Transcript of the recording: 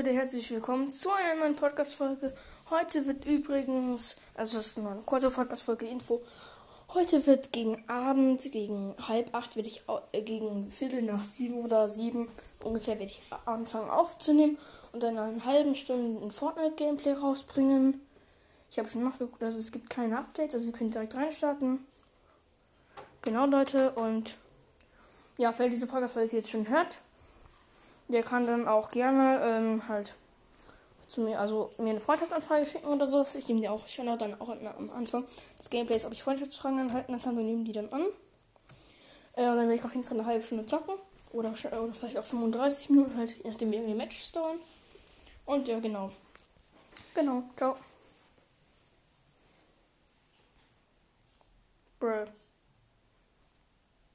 Leute, herzlich willkommen zu einer neuen Podcast-Folge. Heute wird übrigens, also das ist nur eine kurze Podcast-Folge Info. Heute wird gegen Abend, gegen halb acht, werde ich äh, gegen Viertel nach sieben oder sieben ungefähr werde ich anfangen aufzunehmen und dann eine halben Stunde ein Fortnite-Gameplay rausbringen. Ich habe schon nachgeguckt, dass es gibt keine Updates, also ihr könnt direkt reinstarten. Genau, Leute, und ja, wer diese Podcast-Folge jetzt schon hört, der kann dann auch gerne ähm, halt zu mir, also mir eine Freundschaftsanfrage schicken oder so. Ich nehme die auch schon dann auch am Anfang des Gameplays, ob ich Freundschaftsfragen anhalten kann, wir nehmen die dann an. Äh, dann werde ich auf jeden Fall eine halbe Stunde zocken. Oder, oder vielleicht auch 35 Minuten, halt, je nachdem wie lange die Matches dauern. Und ja, genau. Genau, ciao.